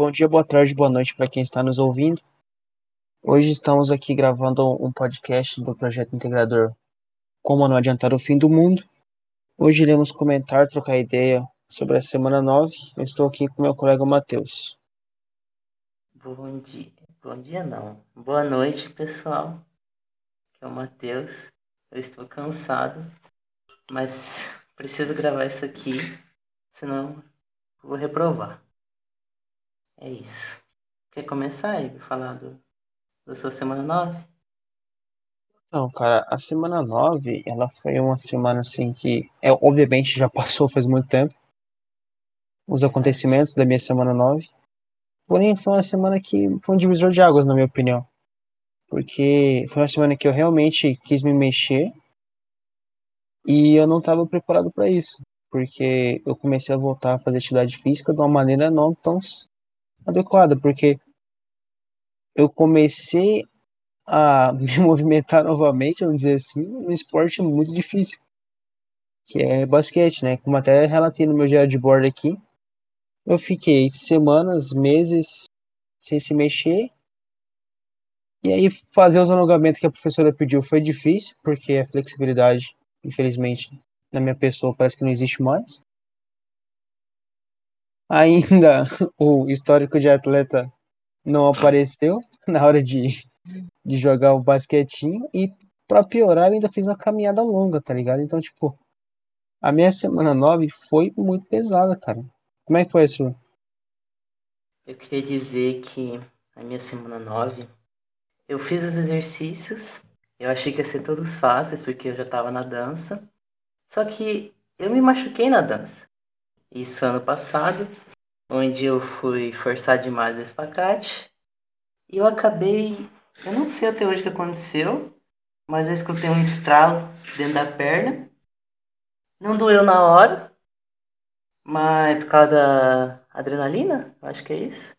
Bom dia, boa tarde, boa noite para quem está nos ouvindo. Hoje estamos aqui gravando um podcast do projeto integrador Como Não Adiantar o Fim do Mundo. Hoje iremos comentar, trocar ideia sobre a semana 9. Eu estou aqui com meu colega Matheus. Bom dia. Bom dia não. Boa noite, pessoal. Aqui é o Matheus. Eu estou cansado, mas preciso gravar isso aqui, senão vou reprovar. É isso. Quer começar aí, falar do, da sua semana 9? Então, cara, a semana 9, ela foi uma semana assim que, é, obviamente, já passou faz muito tempo. Os acontecimentos da minha semana 9. Porém, foi uma semana que foi um divisor de águas, na minha opinião. Porque foi uma semana que eu realmente quis me mexer e eu não estava preparado para isso. Porque eu comecei a voltar a fazer atividade física de uma maneira não tão adequada, porque eu comecei a me movimentar novamente, vamos dizer assim, num esporte muito difícil, que é basquete, né? Como até relatei no meu diário de bordo aqui, eu fiquei semanas, meses sem se mexer, e aí fazer os alongamentos que a professora pediu foi difícil, porque a flexibilidade, infelizmente, na minha pessoa parece que não existe mais. Ainda o histórico de atleta não apareceu na hora de, de jogar o basquetinho e para piorar eu ainda fiz uma caminhada longa, tá ligado? Então, tipo, a minha semana 9 foi muito pesada, cara. Como é que foi a sua? Eu queria dizer que a minha semana 9, eu fiz os exercícios, eu achei que ia ser todos fáceis, porque eu já tava na dança, só que eu me machuquei na dança. Isso ano passado, onde eu fui forçar demais o espacate. E eu acabei. Eu não sei até hoje o que aconteceu, mas eu escutei um estralo dentro da perna. Não doeu na hora, mas por causa da adrenalina, acho que é isso.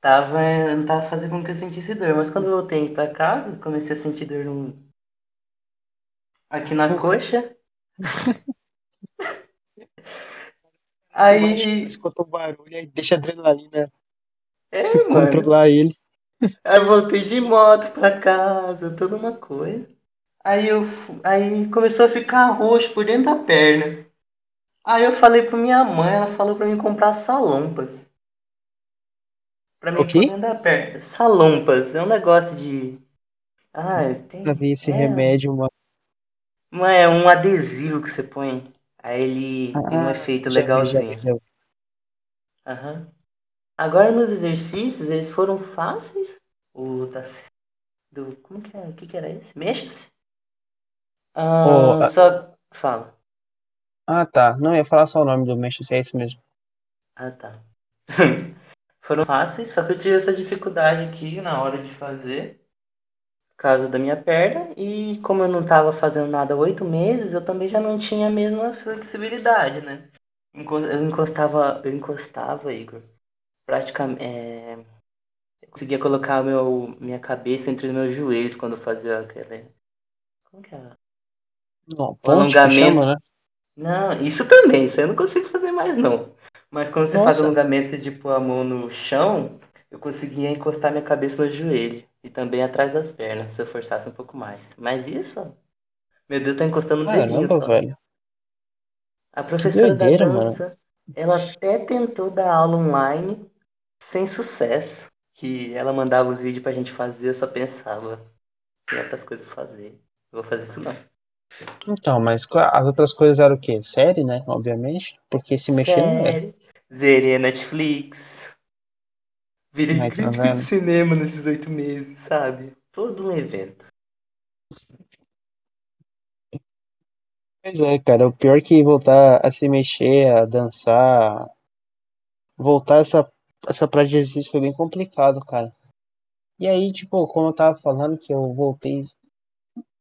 Tava, não tava fazendo com que eu sentisse dor, mas quando eu voltei para casa, comecei a sentir dor no... aqui na coxa. Aí. Escuta o barulho e deixa a adrenalina é, se mano. controlar ele. Aí voltei de moto pra casa, toda uma coisa. Aí eu aí começou a ficar roxo por dentro da perna. Aí eu falei pra minha mãe, ela falou pra mim comprar salompas. Pra mim O quê? pôr dentro da perna. Salompas, é um negócio de. Ah, tem. Ver esse é, remédio, mano. Não é um adesivo que você põe. Aí ele tem um Ah, efeito já legalzinho. já. Aham. Agora nos exercícios, eles foram fáceis. O da, do. Como que é? O que, que era esse? Mexa-se? Oh, Ah, ah, só. Fala. ah, tá. Não, ia falar só o nome do Manchester, é isso mesmo. Ah, tá. Foram fáceis, só que eu tive essa dificuldade aqui na hora de fazer. Causa da minha perna. E como eu não estava fazendo nada há oito meses, eu também já não tinha a mesma flexibilidade, né? Eu encostava, eu encostava, Igor. Praticamente. é, Eu conseguia colocar meu, minha cabeça entre os meus joelhos quando eu fazia aquele. Como que é? Não, alongamento. chama, né? Não, isso também, isso eu não consigo fazer mais não. Mas quando você faz Nossa, alongamento de pôr a mão no chão, eu conseguia encostar minha cabeça no joelho e também atrás das pernas, se eu forçasse um pouco mais. Mas isso, meu Deus tá encostando no dedinho caramba, velho. A professora da doideira, mano. dança, ela até tentou dar aula online sem sucesso. Que ela mandava os vídeos pra gente fazer, eu só pensava, tem outras coisas pra fazer. Não vou fazer isso não. Então, mas as outras coisas eram o quê? Série, né? Obviamente. Porque se mexer não é. Sério. Zerei Netflix. Virei tá crítico de vendo? cinema nesses oito meses, sabe? Todo um evento. Pois é, cara. O pior que voltar a se mexer, a dançar, voltar essa, essa prática de exercício foi bem complicado, cara. E aí, tipo, como eu tava falando que eu voltei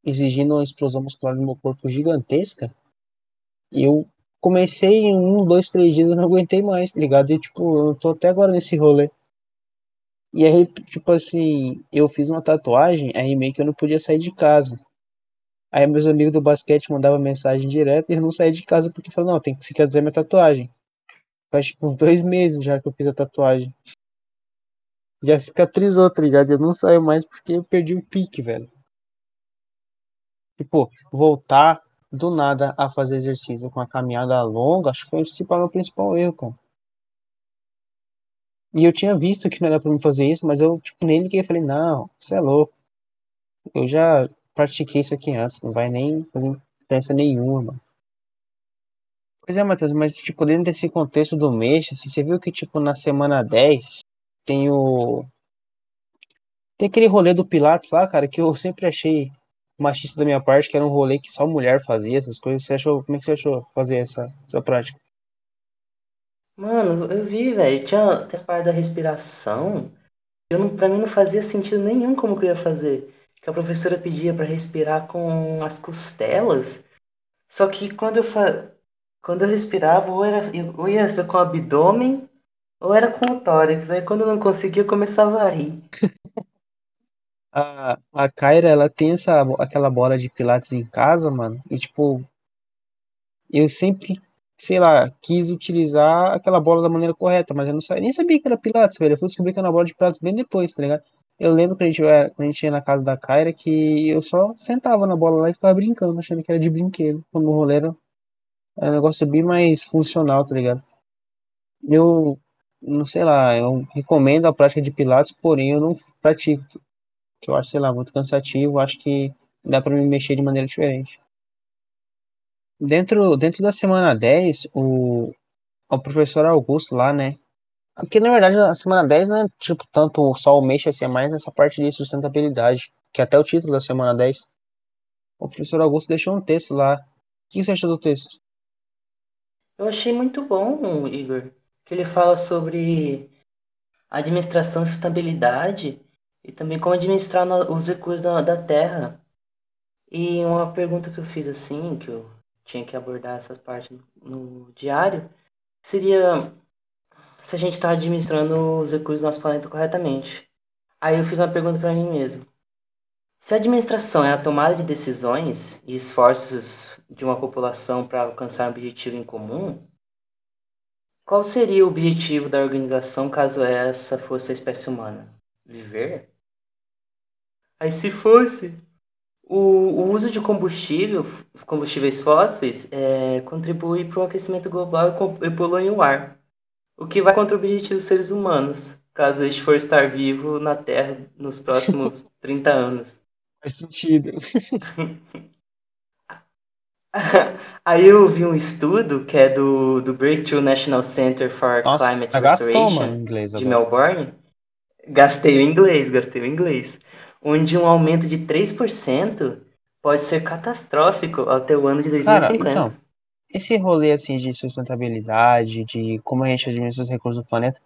exigindo uma explosão muscular no meu corpo gigantesca, eu comecei em um, dois, três dias eu não aguentei mais, tá ligado? E, tipo, eu tô até agora nesse rolê. E aí, tipo assim, eu fiz uma tatuagem, aí meio que eu não podia sair de casa. Aí meus amigos do basquete mandavam mensagem direto e eu não saí de casa porque falaram, não, tem que dizer minha tatuagem. Faz tipo uns dois meses já que eu fiz a tatuagem. Já cicatrizou, tá ligado? Eu não saio mais porque eu perdi o pique, velho. Tipo, voltar do nada a fazer exercício com a caminhada longa, acho que foi o meu principal erro, cara. E eu tinha visto que não era pra mim fazer isso, mas eu, tipo, nem liguei e falei, não, você é louco. Eu já pratiquei isso aqui antes, não vai nem fazer diferença nenhuma. Pois é, Matheus, mas, tipo, dentro desse contexto do mês, assim, você viu que, tipo, na semana 10 tem o. Tem aquele rolê do Pilates lá, cara, que eu sempre achei machista da minha parte, que era um rolê que só mulher fazia, essas coisas. Você achou, como é que você achou fazer essa, essa prática? Mano, eu vi, velho. Tinha as partes da respiração. Eu não, pra mim não fazia sentido nenhum como que eu ia fazer. Que a professora pedia para respirar com as costelas. Só que quando eu, fa... quando eu respirava, ou, era... ou ia com o abdômen, ou era com o tórax. Aí quando eu não conseguia, eu começava a rir. A, a Kyra, ela tem essa, aquela bola de pilates em casa, mano. E, tipo, eu sempre, sei lá, quis utilizar aquela bola da maneira correta, mas eu não sabia, nem sabia que era pilates, velho. Eu fui descobrir que era bola de pilates bem depois, tá ligado? Eu lembro que a gente, quando a gente ia na casa da Kyra que eu só sentava na bola lá e ficava brincando, achando que era de brinquedo. Quando o rolê era, era um negócio bem mais funcional, tá ligado? Eu, não sei lá, eu recomendo a prática de pilates, porém eu não pratico que eu acho, sei lá, muito cansativo, acho que dá para me mexer de maneira diferente. Dentro, dentro da semana 10, o, o professor Augusto lá, né? Porque na verdade a semana 10 não é tipo tanto só o mês, assim, é mais essa parte de sustentabilidade, que é até o título da semana 10. O professor Augusto deixou um texto lá. O que você achou do texto? Eu achei muito bom, Igor, que ele fala sobre administração e sustentabilidade e também como administrar os recursos da, da terra. E uma pergunta que eu fiz assim, que eu tinha que abordar essa parte no diário, seria se a gente está administrando os recursos do nosso planeta corretamente. Aí eu fiz uma pergunta para mim mesmo. Se a administração é a tomada de decisões e esforços de uma população para alcançar um objetivo em comum, qual seria o objetivo da organização caso essa fosse a espécie humana? Viver? Aí se fosse, o, o uso de combustível, combustíveis fósseis, é, contribui para o aquecimento global e, e polui o ar, o que vai contra o objetivo dos seres humanos, caso este for estar vivo na Terra nos próximos 30 anos. Faz sentido. Aí eu vi um estudo que é do, do Breakthrough National Center for Nossa, Climate gastou, Restoration mano, inglês de agora. Melbourne. Gastei o inglês, gastei o inglês. Onde um aumento de 3% pode ser catastrófico até o ano de 2050. Cara, então, esse rolê assim de sustentabilidade, de como a gente administra os recursos do planeta,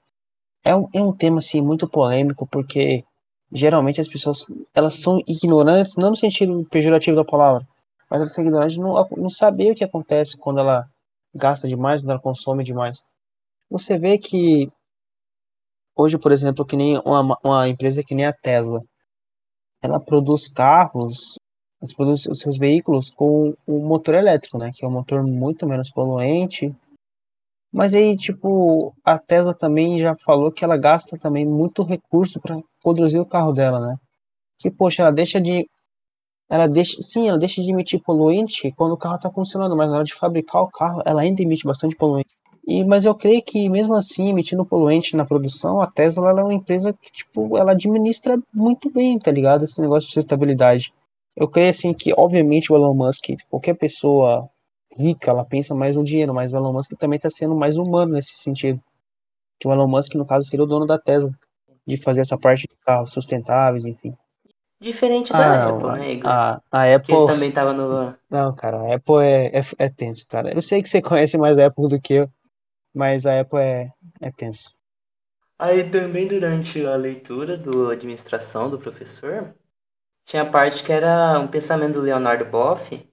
é um, é um tema assim muito polêmico porque geralmente as pessoas elas são ignorantes, não no sentido pejorativo da palavra, mas elas são ignorantes não, não saber o que acontece quando ela gasta demais, quando ela consome demais. Você vê que hoje, por exemplo, que nem uma, uma empresa que nem a Tesla, ela produz carros, ela produz os seus veículos com o motor elétrico, né, que é um motor muito menos poluente. Mas aí, tipo, a Tesla também já falou que ela gasta também muito recurso para produzir o carro dela, né? Que, poxa, ela deixa de ela deixa, sim, ela deixa de emitir poluente quando o carro está funcionando, mas na hora de fabricar o carro, ela ainda emite bastante poluente. E, mas eu creio que mesmo assim, emitindo poluente na produção, a Tesla é uma empresa que, tipo, ela administra muito bem, tá ligado? Esse negócio de sustentabilidade. Eu creio, assim, que, obviamente, o Elon Musk, qualquer pessoa rica, ela pensa mais no dinheiro, mas o Elon Musk também está sendo mais humano nesse sentido. Que o Elon Musk, no caso, seria o dono da Tesla, de fazer essa parte de carros sustentáveis, enfim. Diferente da ah, Apple, né, Igor? A, a Apple. Ele também tava no. Não, cara, a Apple é, é, é tenso, cara. Eu sei que você conhece mais a Apple do que eu, mas a Apple é, é tenso. Aí também durante a leitura do administração do professor, tinha a parte que era um pensamento do Leonardo Boff,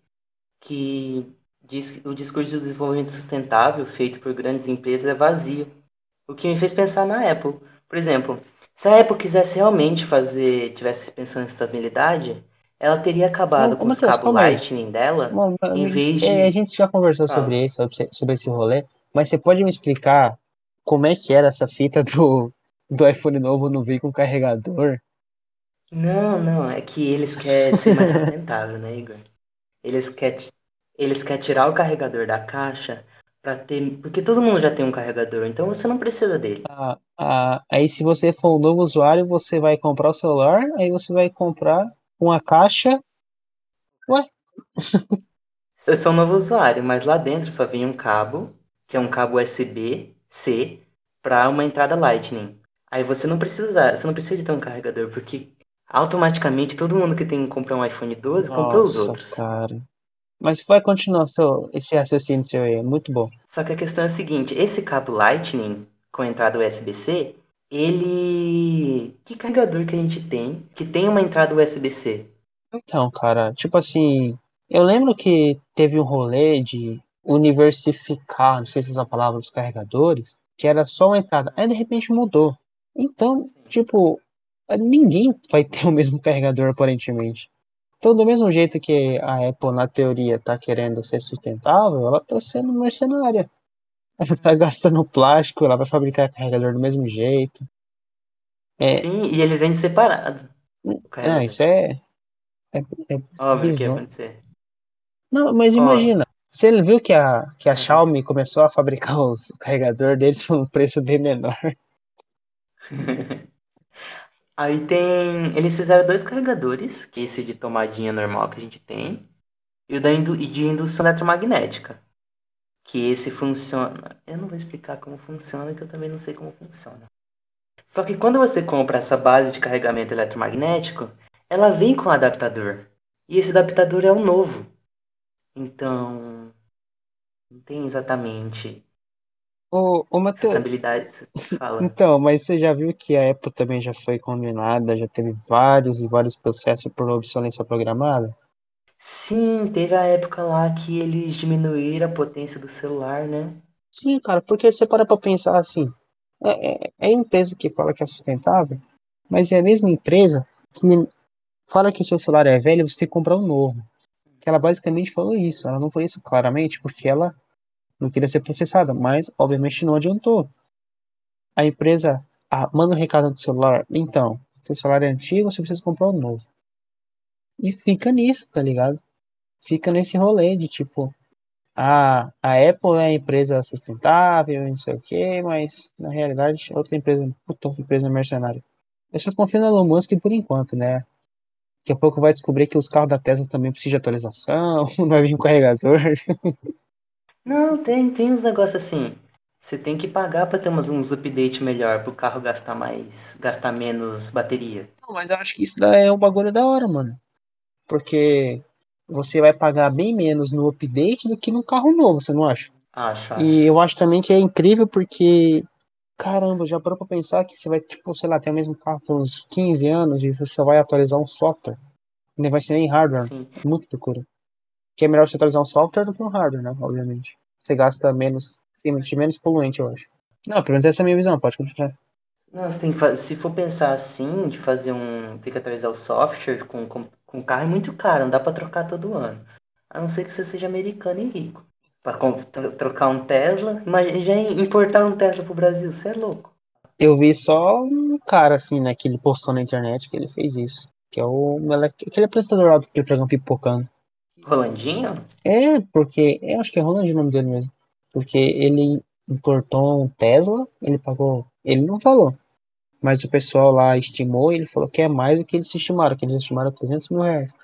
que diz que o discurso do desenvolvimento sustentável feito por grandes empresas é vazio. O que me fez pensar na Apple. Por exemplo, se a Apple quisesse realmente fazer, tivesse pensando em estabilidade, ela teria acabado com os cabos Lightning dela, em vez de... É, a gente já conversou sobre isso, sobre esse rolê, mas você pode me explicar como é que era essa fita do, do iPhone novo não veio com carregador. Não, não, é que eles querem ser mais sustentável, né, Igor? Eles querem, eles querem tirar o carregador da caixa para ter. Porque todo mundo já tem um carregador, então você não precisa dele. Ah, ah, aí se você for um novo usuário, você vai comprar o celular, aí você vai comprar uma caixa. Ué? Eu sou um novo usuário, mas lá dentro só vem um cabo, que é um cabo USB-C, para uma entrada Lightning. Aí você não precisa usar, você não precisa de ter um carregador, porque automaticamente todo mundo que tem comprar um iPhone 12 comprou os Nossa, outros. cara. Mas vai continuar seu, esse raciocínio seu aí, é muito bom. Só que a questão é a seguinte, esse cabo Lightning com entrada USB-C, ele que carregador que a gente tem que tem uma entrada USB-C? Então, cara, tipo assim, eu lembro que teve um rolê de universificar, não sei se usa a palavra, os carregadores, que era só uma entrada. Aí de repente mudou. Então, tipo, ninguém vai ter o mesmo carregador aparentemente. Então, do mesmo jeito que a Apple, na teoria, tá querendo ser sustentável, ela tá sendo mercenária. Ela tá gastando plástico, ela vai fabricar carregador do mesmo jeito. É, Sim, e eles vendem separado. O ah, carregador. isso é, é, é Óbvio que ia acontecer. Não, mas Ó, imagina, você viu que a, que a uhum. Xiaomi começou a fabricar os carregadores deles por um preço bem menor. Aí tem. Eles fizeram dois carregadores, que é esse de tomadinha normal que a gente tem, e o da indu... e de indução eletromagnética. Que esse funciona. Eu não vou explicar como funciona, que eu também não sei como funciona. Só que quando você compra essa base de carregamento eletromagnético, ela vem com um adaptador. E esse adaptador é o novo. Então. Não tem exatamente Ô, ô Matheus, então, mas você já viu que a Apple também já foi condenada, já teve vários e vários processos por obsolescência programada? Sim, teve a época lá que eles diminuíram a potência do celular, né? Sim, cara, porque você para pra pensar assim, é, é, é a empresa que fala que é sustentável, mas é a mesma empresa que fala que o seu celular é velho você tem que comprar um novo. Que ela basicamente falou isso, ela não falou isso claramente porque ela não queria ser processada, mas obviamente não adiantou. A empresa ah, manda um recado no celular, então, seu celular é antigo, você precisa comprar um novo. E fica nisso, tá ligado? Fica nesse rolê de tipo, ah, a Apple é a empresa sustentável, não sei o que, mas na realidade outra empresa, puta, empresa mercenária. Eu só confio no Elon Musk por enquanto, né? Daqui a pouco vai descobrir que os carros da Tesla também precisam de atualização, não vai vir um carregador. Não, tem, tem uns negócios assim. Você tem que pagar pra ter uns, uns updates melhor pro carro gastar mais, gastar menos bateria. Não, mas eu acho que isso é um bagulho da hora, mano. Porque você vai pagar bem menos no update do que no carro novo, você não acha? Acho, E eu acho também que é incrível porque, caramba, já parou pra pensar que você vai, tipo, sei lá, ter o mesmo carro por uns 15 anos e você só vai atualizar um software. Não vai ser nem hardware. Sim. Muito procura. Que é melhor você atualizar um software do que um hardware, né? Obviamente. Você gasta menos, sim, menos poluente, eu acho. Não, pelo menos essa é a minha visão, pode continuar. Não, você tem que fa- se for pensar assim, de fazer um. ter que atualizar o software com, com, com carro é muito caro, não dá pra trocar todo ano. A não ser que você seja americano e rico. Tro- trocar um Tesla, imagina já importar um Tesla pro Brasil, você é louco. Eu vi só um cara, assim, né, que ele postou na internet que ele fez isso. Que é o aquele apresentador lá do programa Pipocando. Rolandinho? É, porque, eu acho que é Roland o nome dele mesmo. Porque ele importou um Tesla, ele pagou, ele não falou. Mas o pessoal lá estimou e ele falou que é mais do que eles estimaram, que eles estimaram 300 mil reais.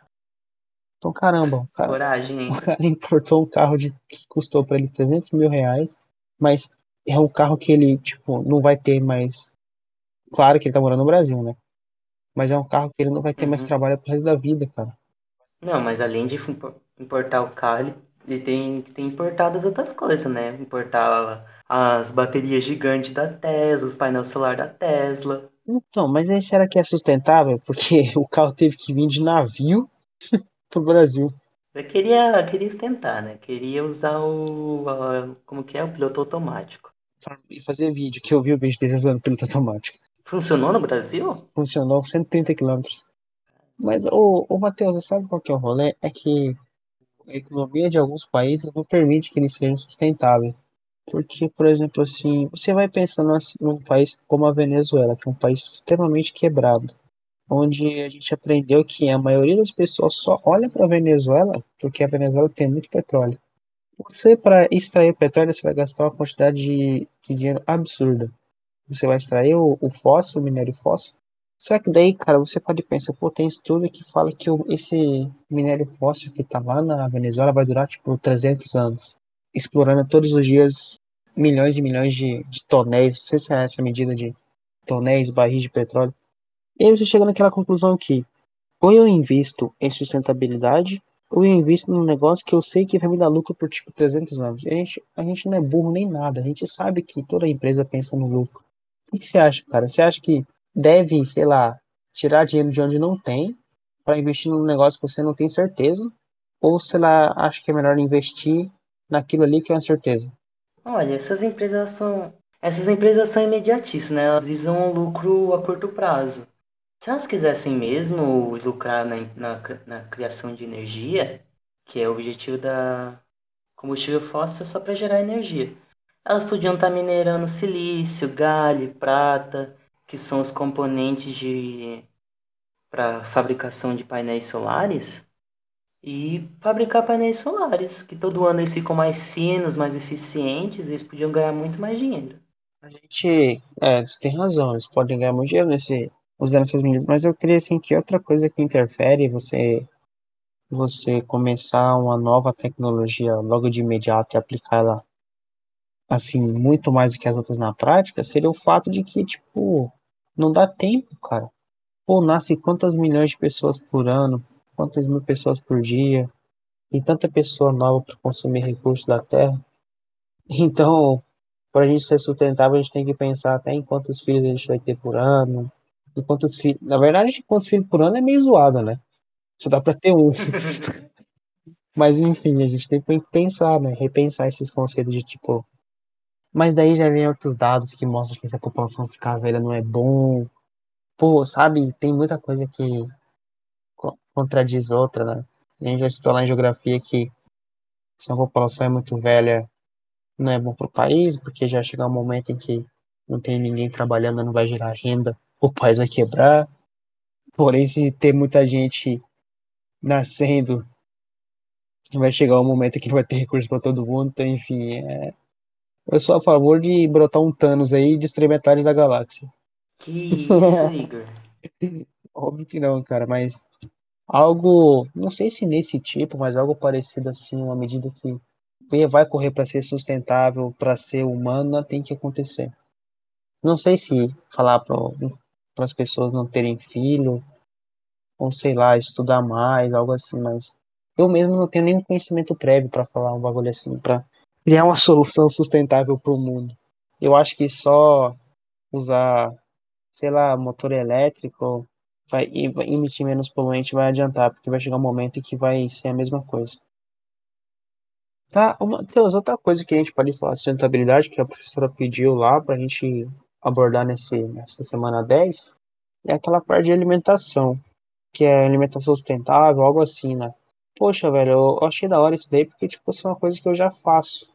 Então, caramba, o cara, Coragem, hein? o cara importou um carro de, que custou pra ele 300 mil reais, mas é um carro que ele, tipo, não vai ter mais. Claro que ele tá morando no Brasil, né? Mas é um carro que ele não vai ter mais Uhum. trabalho pro resto da vida, cara. Não, mas além de impo- importar o carro, ele, ele tem, tem importado as outras coisas, né? Importar as baterias gigantes da Tesla, os painéis solar da Tesla. Então, mas aí será que é sustentável? Porque o carro teve que vir de navio pro Brasil. Eu queria, queria tentar, né? Queria usar o. a- como que é? O piloto automático. E fazer vídeo, que eu vi o vídeo dele usando piloto automático. Funcionou no Brasil? Funcionou 130 km. Mas, ô, ô Matheus, você sabe qual que é o rolê? É que a economia de alguns países não permite que eles sejam sustentáveis. Porque, por exemplo, assim, você vai pensando num país como a Venezuela, que é um país extremamente quebrado, onde a gente aprendeu que a maioria das pessoas só olha para a Venezuela porque a Venezuela tem muito petróleo. Você, para extrair petróleo, você vai gastar uma quantidade de, de dinheiro absurda. Você vai extrair o, o o minério fósforo. Só que daí, cara, você pode pensar, pô, tem estudo que fala que o, esse minério fóssil que tá lá na Venezuela vai durar, tipo, 300 anos. Explorando todos os dias milhões e milhões de, de tonéis, não sei se é essa medida de tonéis, barris de petróleo. E aí você chega naquela conclusão que ou eu invisto em sustentabilidade, ou eu invisto num negócio que eu sei que vai me dar lucro por tipo 300 anos. A gente, a gente não é burro nem nada, a gente sabe que toda empresa pensa no lucro. O que você acha, cara? Você acha que deve, sei lá, tirar dinheiro de onde não tem para investir num negócio que você não tem certeza? Ou, sei lá, acha que é melhor investir naquilo ali que é uma certeza? Olha, essas empresas são. Essas empresas são imediatistas, né? Elas visam o lucro a curto prazo. Se elas quisessem mesmo lucrar na, na, na criação de energia, que é o objetivo da combustível fóssil, é só para gerar energia. Elas podiam estar minerando silício, galho, prata, que são os componentes de para fabricação de painéis solares, e fabricar painéis solares, que todo ano eles ficam mais finos, mais eficientes, e eles podiam ganhar muito mais dinheiro. A gente, é, você tem razão, eles podem ganhar muito dinheiro nesse, usando essas medidas, mas eu creio assim que outra coisa que interfere você você começar uma nova tecnologia logo de imediato e aplicar ela assim muito mais do que as outras na prática, seria o fato de que tipo não dá tempo, cara. Pô, nasce quantas milhões de pessoas por ano, quantas mil pessoas por dia, e tanta pessoa nova para consumir recursos da terra. Então, para a gente ser sustentável, a gente tem que pensar até em quantos filhos a gente vai ter por ano, e quantos filhos. Na verdade, quantos filhos por ano é meio zoado, né? Só dá para ter um. Mas enfim, a gente tem que pensar, né? Repensar esses conceitos de tipo. Mas daí já vem outros dados que mostram que se a população ficar velha não é bom. Pô, sabe? Tem muita coisa que contradiz outra, né? A gente já estudou lá em geografia que se a população é muito velha, não é bom para o país, porque já chega um momento em que não tem ninguém trabalhando, não vai gerar renda, o país vai quebrar. Porém, se ter muita gente nascendo, vai chegar um momento que não vai ter recurso para todo mundo. Então, enfim, é... eu sou a favor de brotar um Thanos aí e destruir metade da galáxia. Que isso, Igor? Óbvio que não, cara, mas algo, não sei se nesse tipo, mas algo parecido assim, uma medida que vai correr para ser sustentável, para ser humana, tem que acontecer. Não sei se falar para as pessoas não terem filho, ou sei lá, estudar mais, algo assim, mas eu mesmo não tenho nenhum conhecimento prévio para falar um bagulho assim, para criar uma solução sustentável para o mundo. Eu acho que só usar, sei lá, motor elétrico vai, vai emitir menos poluente vai adiantar, porque vai chegar um momento em que vai ser a mesma coisa. Tá, uma, Deus, outra coisa que a gente pode falar de sustentabilidade, que a professora pediu lá para a gente abordar nesse, nessa semana 10, é aquela parte de alimentação, que é alimentação sustentável, algo assim, né? Poxa, velho, eu achei da hora isso daí, porque, tipo, isso é uma coisa que eu já faço.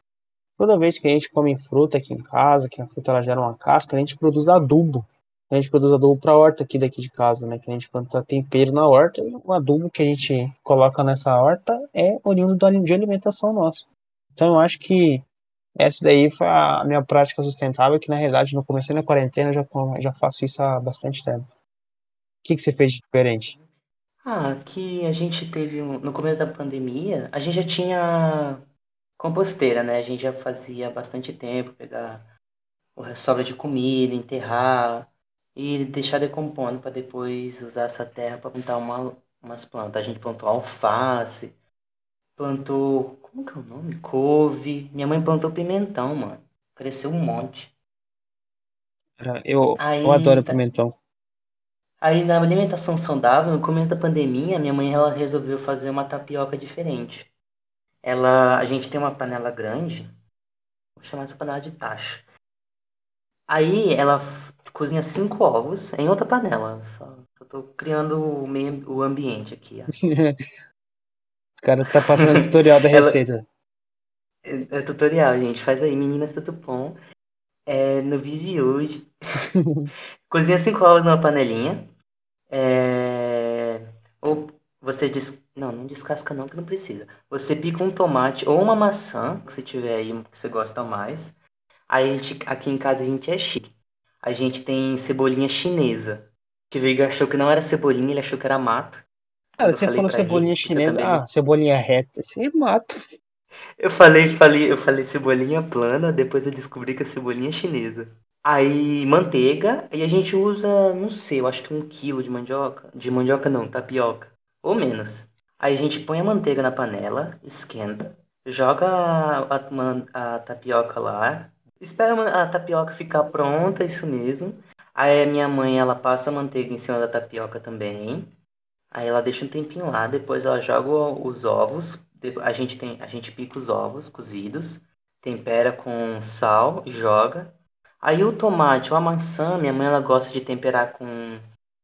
Toda vez que a gente come fruta aqui em casa, que a fruta ela gera uma casca, a gente produz adubo. A gente produz adubo para horta aqui daqui de casa, né? Que a gente planta tempero na horta e o adubo que a gente coloca nessa horta é oriundo de alimentação nossa. Então eu acho que essa daí foi a minha prática sustentável, que na realidade no começo da quarentena já, já faço isso há bastante tempo. O que, que você fez de diferente? Ah, aqui a gente teve, no começo da pandemia, a gente já tinha composteira, né? A gente já fazia bastante tempo, pegar sobra de comida, enterrar e deixar decompondo para depois usar essa terra para plantar uma, umas plantas. A gente plantou alface, plantou, como que é o nome? Couve. Minha mãe plantou pimentão, mano. Cresceu um monte. Eu, Aí, eu adoro tá- pimentão. Aí na alimentação saudável, no começo da pandemia, minha mãe ela resolveu fazer uma tapioca diferente. Ela, a gente tem uma panela grande, vou chamar essa panela de tacho. Aí ela cozinha cinco ovos em outra panela. Só, só tô criando o, meio, o ambiente aqui, cara tá passando tutorial da Ela, receita. É, é tutorial, gente. Faz aí, meninas do Tupom. É, no vídeo de hoje, cozinha 5 ovos numa panelinha. É, ou você des... Não, não descasca não, que não precisa. Você pica um tomate ou uma maçã, que você tiver aí, que você gosta mais. Aí a gente, aqui em casa a gente é chique. A gente tem cebolinha chinesa. Que veio achou que não era cebolinha, ele achou que era mato. Cara, você falou cebolinha chinesa. também Ah, cebolinha reta. Você mata. Eu falei, falei, eu falei cebolinha plana, depois eu descobri que é cebolinha chinesa. Aí manteiga, e a gente usa, não sei, eu acho que um quilo de mandioca. De mandioca não, tapioca. Ou menos. Aí a gente põe a manteiga na panela, esquenta, joga a, a, a tapioca lá, espera a tapioca ficar pronta, isso mesmo. Aí a minha mãe, ela passa a manteiga em cima da tapioca também. Aí ela deixa um tempinho lá, depois ela joga os ovos. A gente tem, a gente pica os ovos cozidos, tempera com sal, joga. Aí o tomate ou a maçã, minha mãe ela gosta de temperar com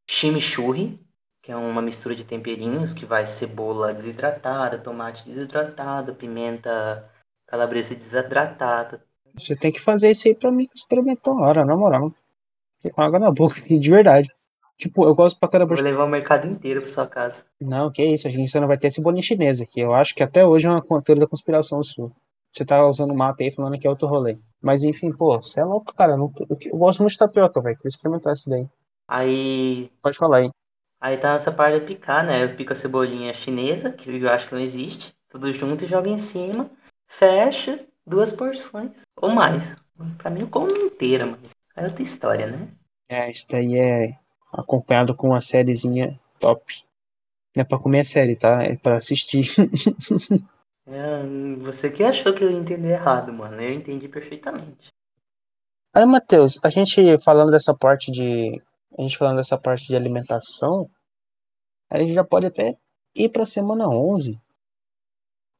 chimichurri, que é uma mistura de temperinhos que vai cebola desidratada, tomate desidratado, pimenta calabresa desidratada. Você tem que fazer isso aí pra mim experimentar uma hora, na moral. Fiquei com água na boca, de verdade. Tipo, eu gosto pra caramba Vou levar o mercado inteiro pra sua casa. Não, que isso, a gente não vai ter cebolinha chinesa, que eu acho que até hoje é uma teoria da conspiração sua. Você tá usando mata aí falando que é outro rolê. Mas enfim, pô, você é louco, cara. Eu, não, eu, gosto muito de tapioca, velho. Queria experimentar isso daí. Aí Pode falar aí. Aí tá nessa parte de picar, né? Eu pico a cebolinha chinesa, que eu acho que não existe, tudo junto e jogo em cima, fecha duas porções, ou mais. Pra mim eu como inteira, mas é outra história, né? É, isso daí é acompanhado com uma sériezinha top. Não é pra comer a série, tá? É pra assistir. É, você que achou que eu ia entender errado, mano. Eu entendi perfeitamente. Aí, Matheus, a gente falando dessa parte de. A gente falando dessa parte de alimentação, a gente já pode até ir pra semana 11,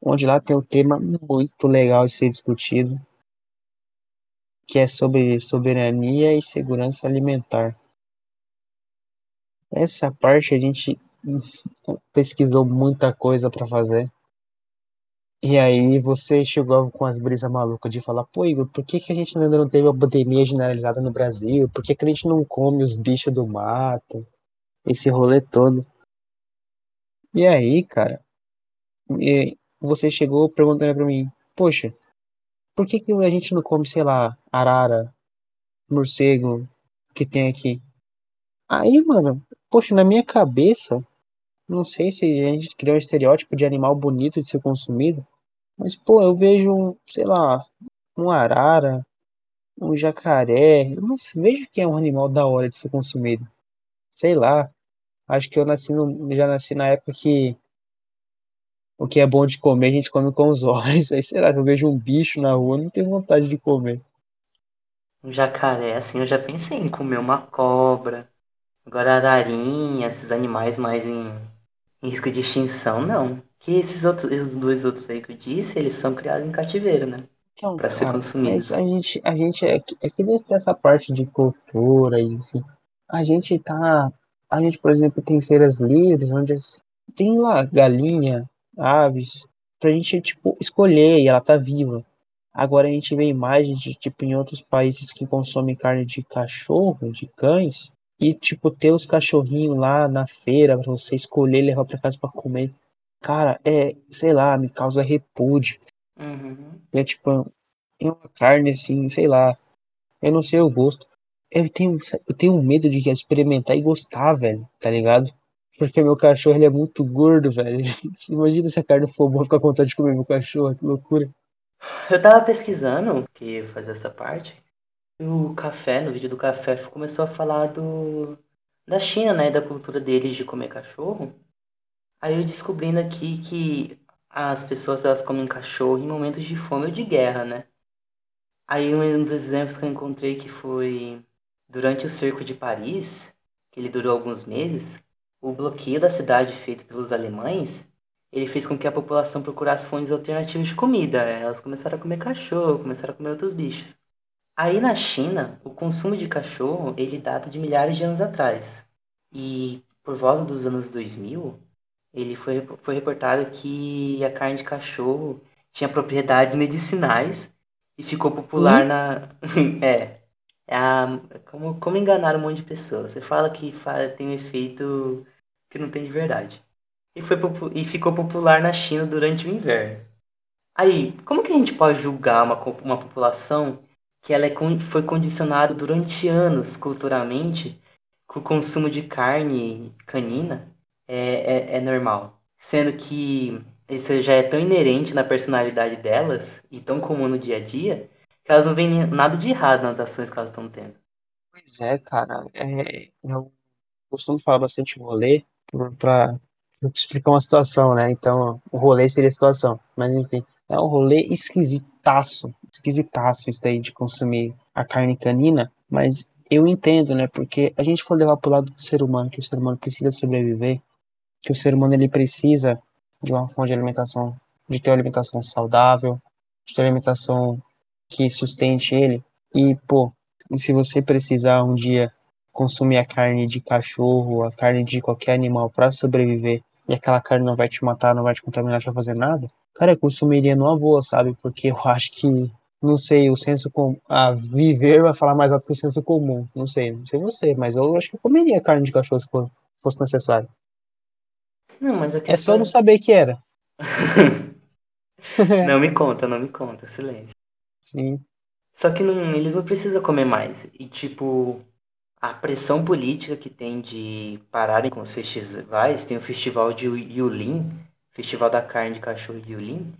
onde lá tem um tema muito legal de ser discutido, que é sobre soberania e segurança alimentar. Essa parte a gente pesquisou muita coisa para fazer. E aí você chegou com as brisas malucas de falar, pô Igor, por que, que a gente ainda não teve uma pandemia generalizada no Brasil? Por que, que a gente não come os bichos do mato? Esse rolê todo. E aí, cara, e você chegou perguntando pra mim, poxa, por que, que a gente não come, sei lá, arara, morcego que tem aqui? Aí, mano, poxa, na minha cabeça, não sei se a gente criou um estereótipo de animal bonito de ser consumido, mas, pô, eu vejo, um, sei lá, um arara, um jacaré, eu não vejo que é um animal da hora de ser consumido. Sei lá, acho que eu nasci no, já nasci na época que o que é bom de comer a gente come com os olhos. Aí, sei lá, eu vejo um bicho na rua, não tenho vontade de comer. Um jacaré, assim, eu já pensei em comer uma cobra. Agora ararinha, esses animais mais em, em risco de extinção, não. Que esses outros, os dois outros aí que eu disse, eles são criados em cativeiro, né? Então, Pra ser mas consumidos. a gente, a gente é que, que dessa parte de cultura, enfim, a gente tá, a gente, por exemplo, tem feiras livres onde tem lá galinha, aves, pra gente, tipo, escolher e ela tá viva. Agora a gente vê imagens de, tipo, em outros países que consomem carne de cachorro, de cães, e, tipo, ter os cachorrinhos lá na feira pra você escolher e levar pra casa pra comer. Cara, é, sei lá, me causa repúdio. Uhum. É tipo, é uma carne assim, sei lá. Eu não sei o gosto. Eu tenho, eu tenho medo de experimentar e gostar, velho, tá ligado? Porque meu cachorro ele é muito gordo, velho. Imagina se a carne for boa, ficar com vontade de comer meu cachorro, que loucura. Eu tava pesquisando, que fazer essa parte, o café, no vídeo do café, começou a falar do da China, né, da cultura deles de comer cachorro. Aí eu descobrindo aqui que as pessoas elas comem cachorro em momentos de fome ou de guerra, né? Aí um dos exemplos que eu encontrei que foi durante o cerco de Paris, que ele durou alguns meses, o bloqueio da cidade feito pelos alemães, ele fez com que a população procurasse fontes alternativas de comida. Elas começaram a comer cachorro, começaram a comer outros bichos. Aí na China, o consumo de cachorro, ele data de milhares de anos atrás. E por volta dos anos 2000, ele foi, foi reportado que a carne de cachorro tinha propriedades medicinais e ficou popular Hum? na. é. é a... como, como enganar um monte de pessoas. Você fala que fala, tem um efeito que não tem de verdade. E, foi, e ficou popular na China durante o inverno. Aí, como que a gente pode julgar uma, uma população que ela é, foi condicionada durante anos culturalmente que o consumo de carne canina é, é, é normal? Sendo que isso já é tão inerente na personalidade delas e tão comum no dia a dia que elas não veem nada de errado nas ações que elas estão tendo. Pois é, cara. É, eu costumo falar bastante rolê para explicar uma situação, né? Então, o rolê seria a situação. Mas, enfim, é um rolê esquisitaço. Esquisitaço isso daí de consumir a carne canina. Mas eu entendo, né? Porque a gente for levar pro lado do ser humano, que o ser humano precisa sobreviver, que o ser humano ele precisa de uma fonte de alimentação, de ter uma alimentação saudável, de ter uma alimentação que sustente ele. E, pô, e se você precisar um dia consumir a carne de cachorro, a carne de qualquer animal para sobreviver, e aquela carne não vai te matar, não vai te contaminar, não vai fazer nada, cara, eu consumiria numa boa, sabe? Porque eu acho que, não sei, o senso comum, a viver vai falar mais alto que o senso comum, não sei, não sei você, mas eu acho que eu comeria carne de cachorro se fosse necessário. Não, mas a É só questão. não saber que era. não me conta, não me conta, silêncio. Sim. Só que não, eles não precisam comer mais. E tipo, a pressão política que tem de pararem com os festivais, tem o festival de Yulin, Festival da Carne de Cachorro de Yulin,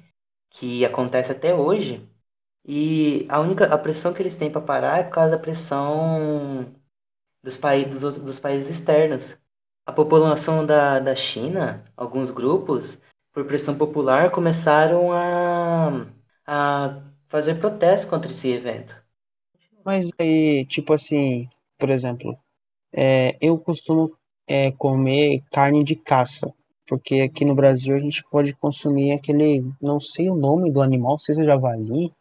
que acontece até hoje. E a única a pressão que eles têm para parar é por causa da pressão dos, países dos, dos países externos. A população da, da China, alguns grupos, por pressão popular, começaram a, a fazer protesto contra esse evento. Mas aí, tipo assim, por exemplo, é, eu costumo é, comer carne de caça, porque aqui no Brasil a gente pode consumir aquele, não sei o nome do animal, se é javali,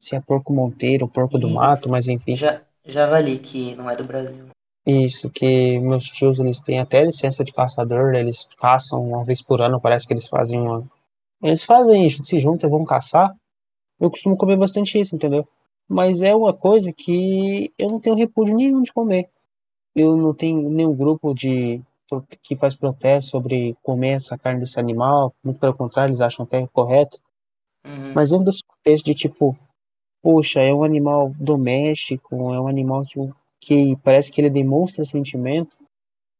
se é porco monteiro, porco do mato, mas enfim. Já, javali, que não é do Brasil. Isso, que meus tios, eles têm até licença de caçador, né? eles caçam uma vez por ano, parece que eles fazem uma... Eles fazem isso, se juntam e vão caçar. Eu costumo comer bastante isso, entendeu? Mas é uma coisa que eu não tenho repúdio nenhum de comer. Eu não tenho nenhum grupo de que faz protesto sobre comer essa carne desse animal. Muito pelo contrário, eles acham até correto. Uhum. Mas dentro desse contexto de tipo, poxa, é um animal doméstico, é um animal que, que parece que ele demonstra sentimento.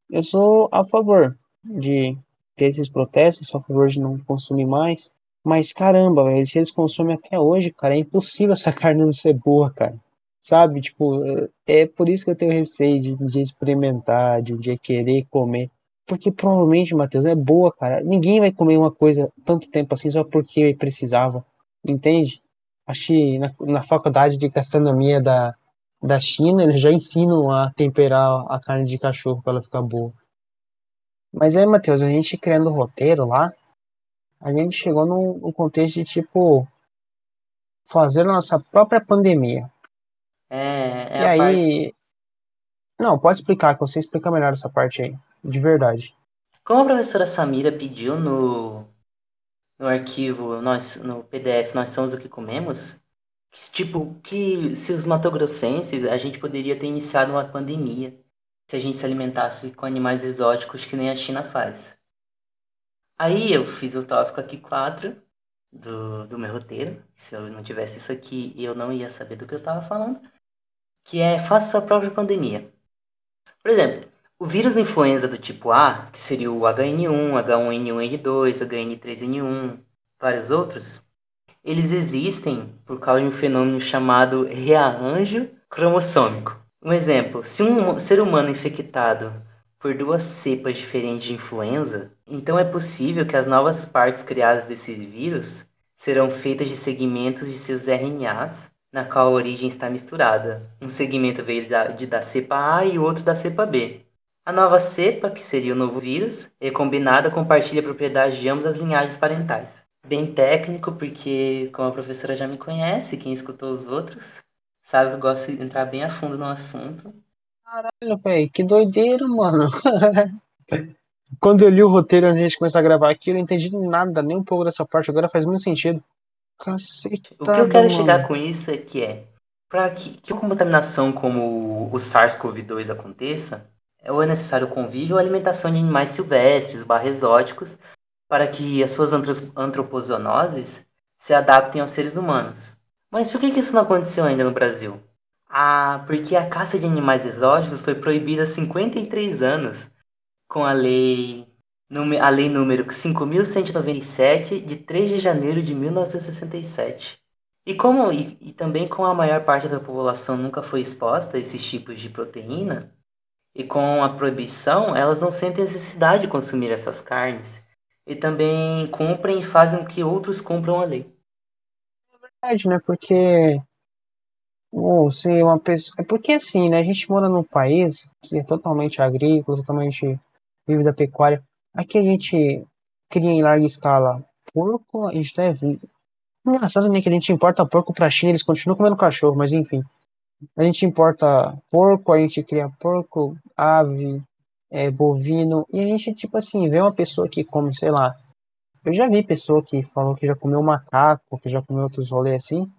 Eu sou a favor de ter esses protestos, sou a favor de não consumir mais. Mas caramba, velho, se eles consomem até hoje, cara, é impossível essa carne não ser boa, cara. Sabe? Tipo, é por isso que eu tenho receio de experimentar, de um dia querer comer. Porque provavelmente, Matheus, é boa, cara. Ninguém vai comer uma coisa tanto tempo assim só porque precisava. Entende? Acho que na, na faculdade de gastronomia da, da China, eles já ensinam a temperar a carne de cachorro para ela ficar boa. Mas aí, Matheus, a gente criando o roteiro lá, a gente chegou no, no contexto de tipo fazer a nossa própria pandemia. É, é e aí. parte... Não, pode explicar, que você explica melhor essa parte aí, de verdade. Como a professora Samira pediu no, no arquivo, nós, no PDF, nós somos o que comemos, tipo, que se os matogrossenses, a gente poderia ter iniciado uma pandemia se a gente se alimentasse com animais exóticos que nem a China faz. Aí eu fiz o tópico aqui 4 do, do meu roteiro. Se eu não tivesse isso aqui, eu não ia saber do que eu estava falando. Que é faça sua própria pandemia. Por exemplo, o vírus influenza do tipo A, que seria o HN1, H1N1N2, HN3N1, vários outros, eles existem por causa de um fenômeno chamado rearranjo cromossômico. Um exemplo, se um ser humano infectado por duas cepas diferentes de influenza, então é possível que as novas partes criadas desse vírus serão feitas de segmentos de seus RNAs, na qual a origem está misturada. Um segmento veio da, de, da cepa A e outro da cepa B. A nova cepa, que seria o novo vírus, recombinada compartilha propriedades de ambas as linhagens parentais. Bem técnico, porque como a professora já me conhece, quem escutou os outros, sabe que eu gosto de entrar bem a fundo no assunto. Caralho, velho, que doideira, mano. Quando eu li o roteiro antes de começar a gravar aqui, eu não entendi nada, nem um pouco dessa parte. Agora faz muito sentido. O que eu quero mano. chegar com isso é que é para que, que uma contaminação como o SARS-CoV-2 aconteça, é ou é necessário o convívio ou alimentação de animais silvestres, barra exóticos, para que as suas antropozoonoses se adaptem aos seres humanos. Mas por que, isso não aconteceu ainda no Brasil? Ah, porque a caça de animais exóticos foi proibida há 53 anos, com a lei, a lei número 5.197, de 3 de janeiro de 1967. E, como, e, e também com a maior parte da população nunca foi exposta a esses tipos de proteína, e com a proibição, elas não sentem necessidade de consumir essas carnes. E também cumprem e fazem que outros cumpram a lei. É verdade, né? Porque ou se uma pessoa. É porque assim, né? A gente mora num país que é totalmente agrícola, totalmente vive da pecuária. Aqui a gente cria em larga escala porco, a gente deve. Engraçado, né? Que a gente importa porco pra China, eles continuam comendo cachorro, mas enfim. A gente importa porco, a gente cria porco, ave, é, bovino, e a gente, tipo assim, vê uma pessoa que come, sei lá. Eu já vi pessoa que falou que já comeu macaco, que já comeu outros rolês assim.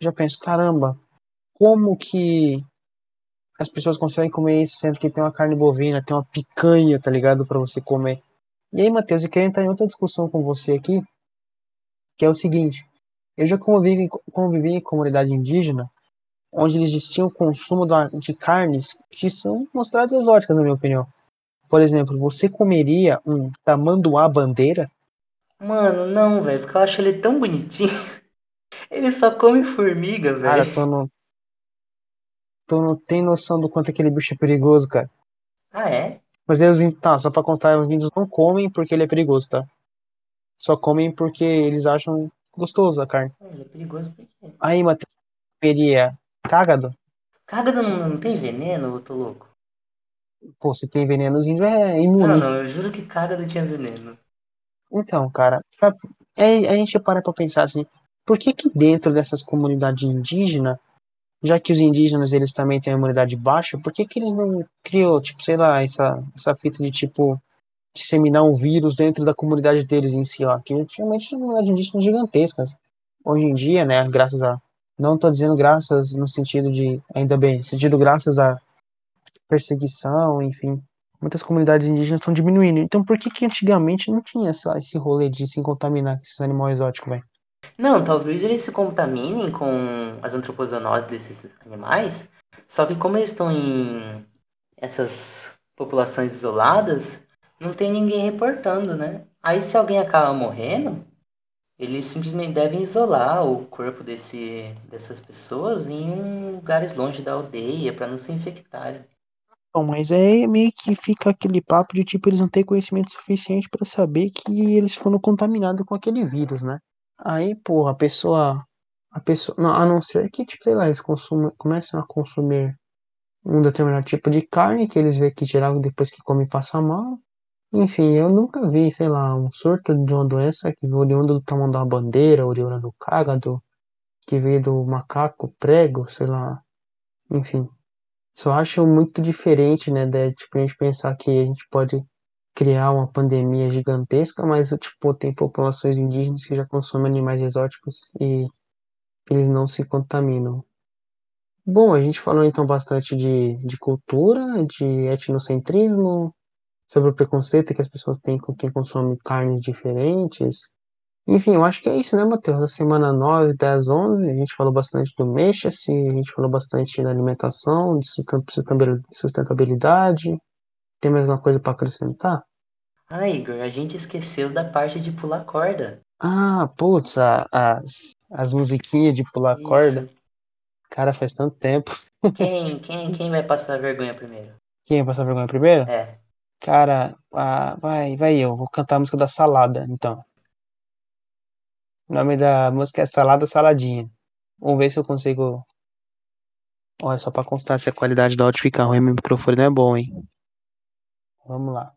Já penso, caramba, como que as pessoas conseguem comer isso sendo que tem uma carne bovina, tem uma picanha, tá ligado, para você comer. E aí, Matheus, eu queria entrar em outra discussão com você aqui, que é o seguinte: eu já convivi, convivi em comunidade indígena, onde eles tinham o consumo de carnes que são consideradas exóticas, na minha opinião. Por exemplo, você comeria um tamanduá bandeira? Mano, não, velho, porque eu acho ele tão bonitinho. Ele só come formiga, velho. Cara, tu não, tu não tem noção do quanto aquele bicho é perigoso, cara. Ah, é? Mas os índios, tá, só pra constar, os índios não comem porque ele é perigoso, tá? Só comem porque eles acham gostoso a carne. É, ele é perigoso por quê? Aí, Matheus, comeria cágado? Cágado não, não tem veneno, eu tô louco? Pô, se tem veneno, os índios é imune. Não, não, eu juro que cágado tinha veneno. Então, cara, é, a gente para pra pensar assim, por que que dentro dessas comunidades indígenas, já que os indígenas eles também têm a imunidade baixa, por que que eles não criou, tipo, sei lá, essa, essa fita de, tipo, disseminar um vírus dentro da comunidade deles em si lá, que antigamente as comunidades indígenas gigantescas. Hoje em dia, né, graças a, não tô dizendo graças no sentido de, ainda bem, sentido graças a perseguição, enfim, muitas comunidades indígenas estão diminuindo. Então por que que antigamente não tinha essa, esse rolê de se contaminar com esses animais exóticos, velho? Não, talvez eles se contaminem com as antropozoonoses desses animais, só que como eles estão em essas populações isoladas, não tem ninguém reportando, né? Aí se alguém acaba morrendo, eles simplesmente devem isolar o corpo desse, dessas pessoas em lugares longe da aldeia para não se infectarem. Bom, mas é meio que fica aquele papo de tipo eles não têm conhecimento suficiente para saber que eles foram contaminados com aquele vírus, né? Aí, porra, a pessoa a pessoa, não, a não ser que tipo, sei lá, eles consumam, começam a consumir um determinado tipo de carne que eles veem que geral depois que come passa mal. Enfim, eu nunca vi, sei lá, um surto de uma doença que oriunda do tamanho da bandeira, oriunda do cágado, que veio do macaco prego, sei lá. Enfim, só acho muito diferente, né, de tipo, a gente pensar que a gente pode criar uma pandemia gigantesca, mas tipo, tem populações indígenas que já consomem animais exóticos e eles não se contaminam. Bom, a gente falou então bastante de, de cultura, de etnocentrismo, sobre o preconceito que as pessoas têm com quem consome carnes diferentes. Enfim, eu acho que é isso, né, Matheus? Na semana 9, 10, 11, a gente falou bastante do mexa-se, a gente falou bastante da alimentação, de sustentabilidade. Tem mais alguma coisa para acrescentar? Ah, Igor, a gente esqueceu da parte de pular corda. Ah, putz, a, as, as musiquinhas de pular Isso. corda. Cara, faz tanto tempo. Quem, quem, quem vai passar vergonha primeiro? Quem vai passar vergonha primeiro? É. Cara, ah, vai, vai eu. Vou cantar a música da salada, então. O nome da música é Salada Saladinha. Vamos ver se eu consigo. Olha, só pra constar se a qualidade do áudio fica ruim, meu microfone não é bom, hein? Vamos lá.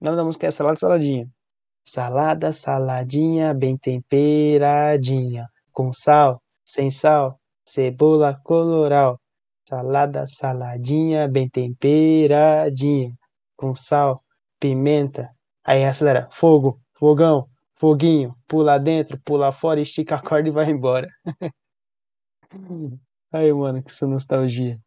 O nome da música é Salada Saladinha. Salada, saladinha, bem temperadinha. Com sal, sem sal, cebola coloral. Salada, saladinha, bem temperadinha. Com sal, pimenta. Aí acelera. Fogo, fogão, foguinho, pula dentro, pula fora, estica a corda e vai embora. Aí, mano, que essa nostalgia.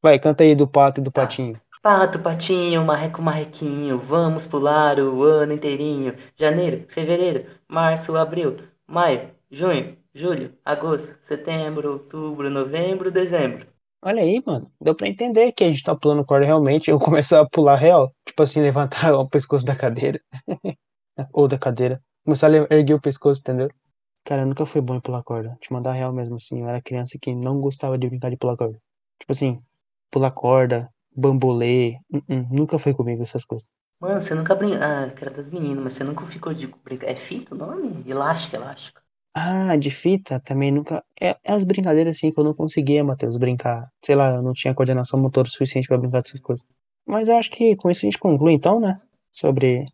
Vai, canta aí do pato e do patinho. Pato, patinho, marreco, marrequinho, vamos pular o ano inteirinho. Janeiro, fevereiro, março, abril, maio, junho, julho, agosto, setembro, outubro, novembro, dezembro. Olha aí, mano. Deu pra entender que a gente tá pulando corda realmente. Eu começo a pular real. Tipo assim, levantar o pescoço da cadeira. Ou da cadeira. Começar a erguer o pescoço, entendeu? Cara, eu nunca fui bom em pular corda. Te mandar real mesmo, assim. Eu era criança que não gostava de brincar de pular corda. Tipo assim, pular corda, bambolê. uh-uh, nunca foi comigo essas coisas. Mano, você nunca brincou. Ah, que era das meninas, mas você nunca ficou de brincar. É fita o nome? Elástico, elástico. Ah, de fita também nunca. É, é as brincadeiras assim que eu não conseguia, Matheus, brincar. Sei lá, eu não tinha coordenação motora suficiente pra brincar dessas coisas. Mas eu acho que com isso a gente conclui então, né? Sobre.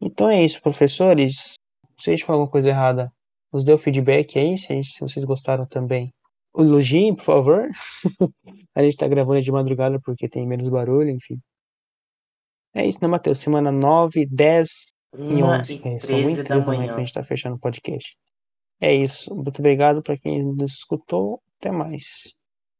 Então é isso, professores. Se a gente falou alguma coisa errada, nos dê o feedback aí, se, gente- se vocês gostaram também. Elogiem, por favor. a gente tá gravando de madrugada porque tem menos barulho, enfim. É isso, né, Matheus? Semana 9, 10 e Uma 11. e É, são muito treze da três da manhã que a gente tá fechando o podcast. É isso. Muito obrigado para quem nos escutou. Até mais.